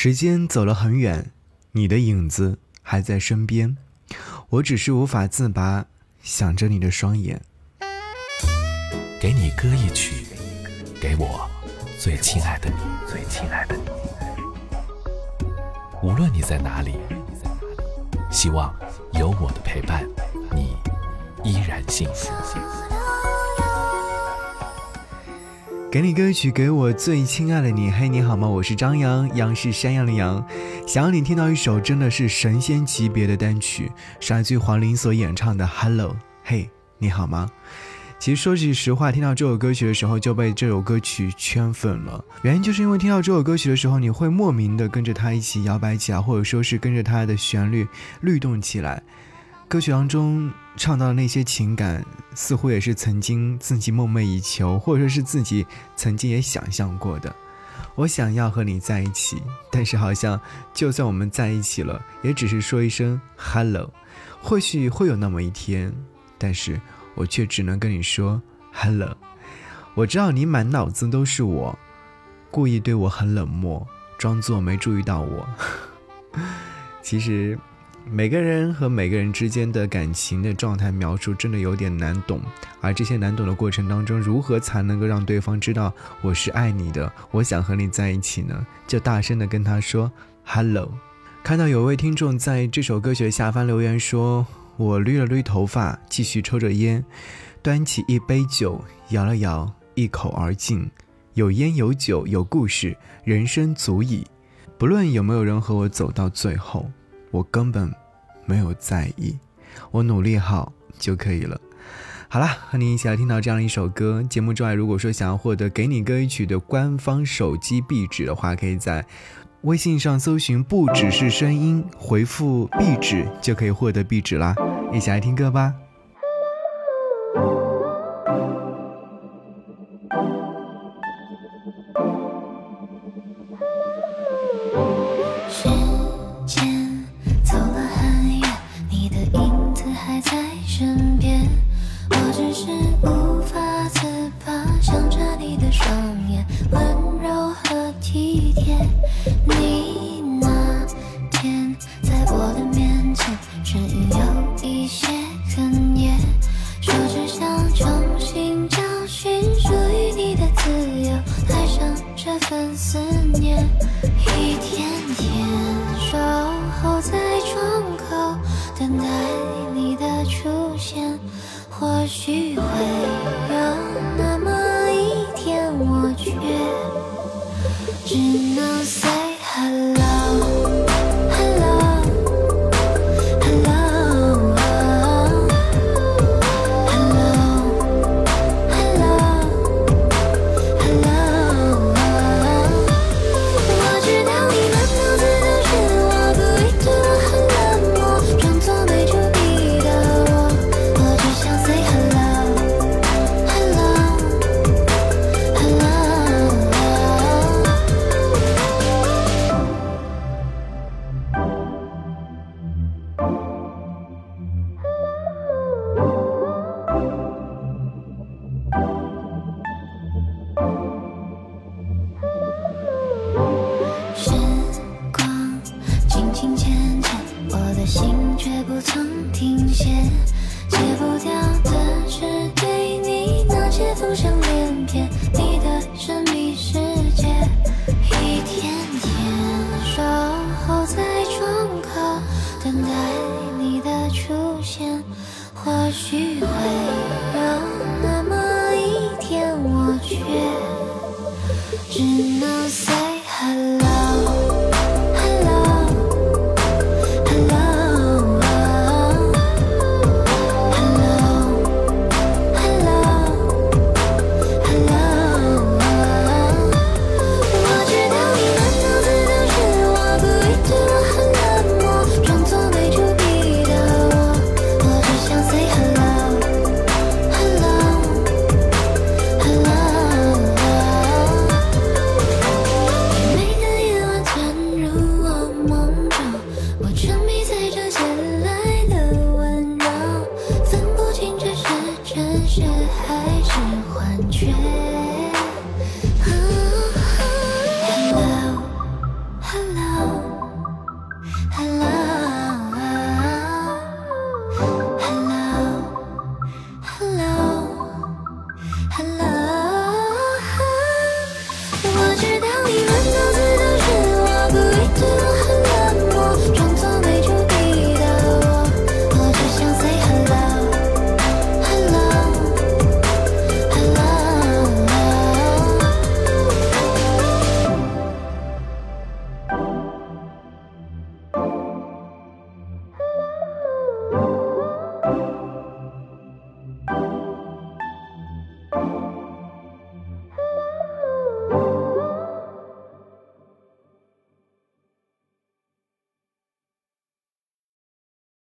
时间走了很远，你的影子还在身边，我只是无法自拔，想着你的双眼。给你歌一曲，给我最亲爱的你，最亲爱的你。无论你在哪里，希望有我的陪伴，你依然幸福。给你歌曲，给我最亲爱的你。嘿，你好吗？我是张扬，杨是山羊的羊。想要你听到一首真的是神仙级别的单曲，是来自于黄龄所演唱的《Hello》。嘿，你好吗？其实说句实话，听到这首歌曲的时候就被这首歌曲圈粉了。原因就是因为听到这首歌曲的时候，你会莫名的跟着它一起摇摆起来，或者说是跟着它的旋律律动起来。歌曲当中唱到的那些情感，似乎也是曾经自己梦寐以求，或者说是自己曾经也想象过的。我想要和你在一起，但是好像就算我们在一起了，也只是说一声 hello。或许会有那么一天，但是我却只能跟你说 hello。我知道你满脑子都是我，故意对我很冷漠，装作没注意到我。其实。每个人和每个人之间的感情的状态描述真的有点难懂，而这些难懂的过程当中，如何才能够让对方知道我是爱你的，我想和你在一起呢？就大声的跟他说 “hello”。看到有位听众在这首歌曲的下方留言说：“我捋了捋头发，继续抽着烟，端起一杯酒，摇了摇，一口而尽。有烟有酒有故事，人生足矣。不论有没有人和我走到最后。”我根本没有在意。我努力好就可以了。好啦和你一起来听到这样一首歌节目之外如果说想要获得给你歌曲的官方手机壁纸的话可以在微信上搜寻不只是声音回复壁纸就可以获得壁纸啦。一起来听歌吧。是无法自拔，想着你的双眼温柔和体贴。你那天在我的面前，声音有一些哽咽，说只想重新找寻属于你的自由，爱上这份思念，一天天守候在窗口，等待你的出。现。或许会有那曾停歇，戒不掉的是对你那些风声连篇，你的神秘世界，一天天守候在窗口，等待你的出现，或许会有那么一天，我却只能。全